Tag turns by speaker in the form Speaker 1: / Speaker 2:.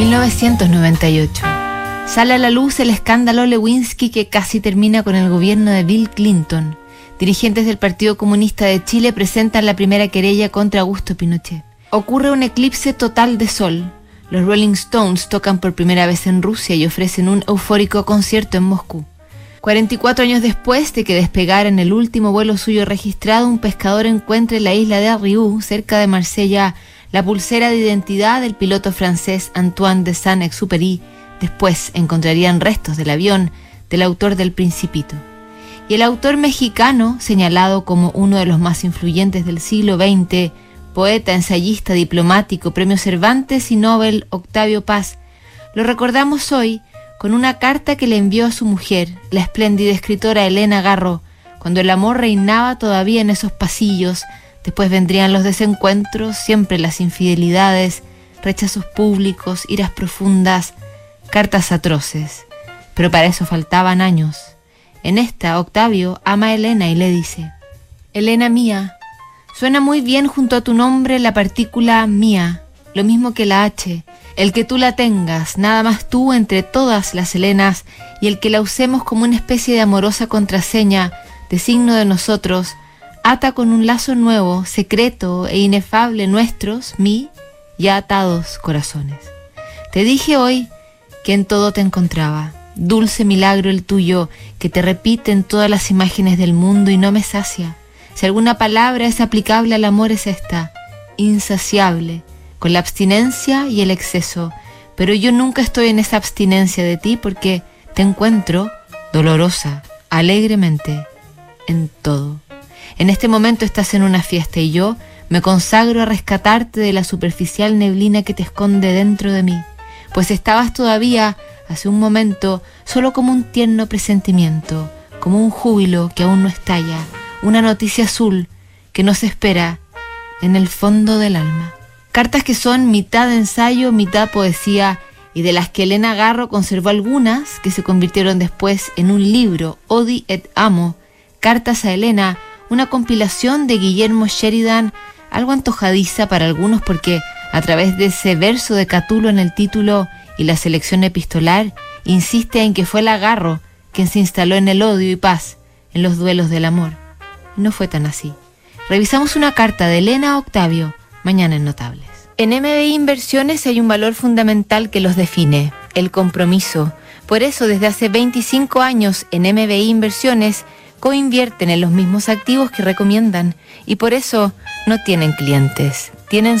Speaker 1: 1998. Sale a la luz el escándalo Lewinsky que casi termina con el gobierno de Bill Clinton. Dirigentes del Partido Comunista de Chile presentan la primera querella contra Augusto Pinochet. Ocurre un eclipse total de sol. Los Rolling Stones tocan por primera vez en Rusia y ofrecen un eufórico concierto en Moscú. 44 años después de que despegara en el último vuelo suyo registrado, un pescador encuentra en la isla de Arriou, cerca de Marsella, la pulsera de identidad del piloto francés Antoine de Saint-Exupéry. Después encontrarían restos del avión del autor del Principito. Y el autor mexicano, señalado como uno de los más influyentes del siglo XX, poeta, ensayista, diplomático, premio Cervantes y Nobel Octavio Paz, lo recordamos hoy con una carta que le envió a su mujer, la espléndida escritora Elena Garro, cuando el amor reinaba todavía en esos pasillos Después vendrían los desencuentros, siempre las infidelidades, rechazos públicos, iras profundas, cartas atroces. Pero para eso faltaban años. En esta, Octavio ama a Elena y le dice, Elena mía, suena muy bien junto a tu nombre la partícula mía, lo mismo que la H, el que tú la tengas, nada más tú entre todas las Helenas, y el que la usemos como una especie de amorosa contraseña, de signo de nosotros, ata con un lazo nuevo, secreto e inefable nuestros, mi, ya atados corazones. Te dije hoy que en todo te encontraba, dulce milagro el tuyo, que te repite en todas las imágenes del mundo y no me sacia. Si alguna palabra es aplicable al amor es esta, insaciable, con la abstinencia y el exceso, pero yo nunca estoy en esa abstinencia de ti porque te encuentro dolorosa, alegremente, en todo. En este momento estás en una fiesta y yo me consagro a rescatarte de la superficial neblina que te esconde dentro de mí, pues estabas todavía, hace un momento, solo como un tierno presentimiento, como un júbilo que aún no estalla, una noticia azul que nos espera en el fondo del alma. Cartas que son mitad ensayo, mitad poesía, y de las que Elena Garro conservó algunas que se convirtieron después en un libro, Odi et Amo, Cartas a Elena, una compilación de Guillermo Sheridan, algo antojadiza para algunos porque a través de ese verso de Catulo en el título y la selección epistolar, insiste en que fue el agarro quien se instaló en el odio y paz, en los duelos del amor. No fue tan así. Revisamos una carta de Elena Octavio, mañana en Notables. En MBI Inversiones hay un valor fundamental que los define, el compromiso. Por eso, desde hace 25 años en MBI Inversiones, coinvierten en los mismos activos que recomiendan y por eso no tienen clientes, tienen socios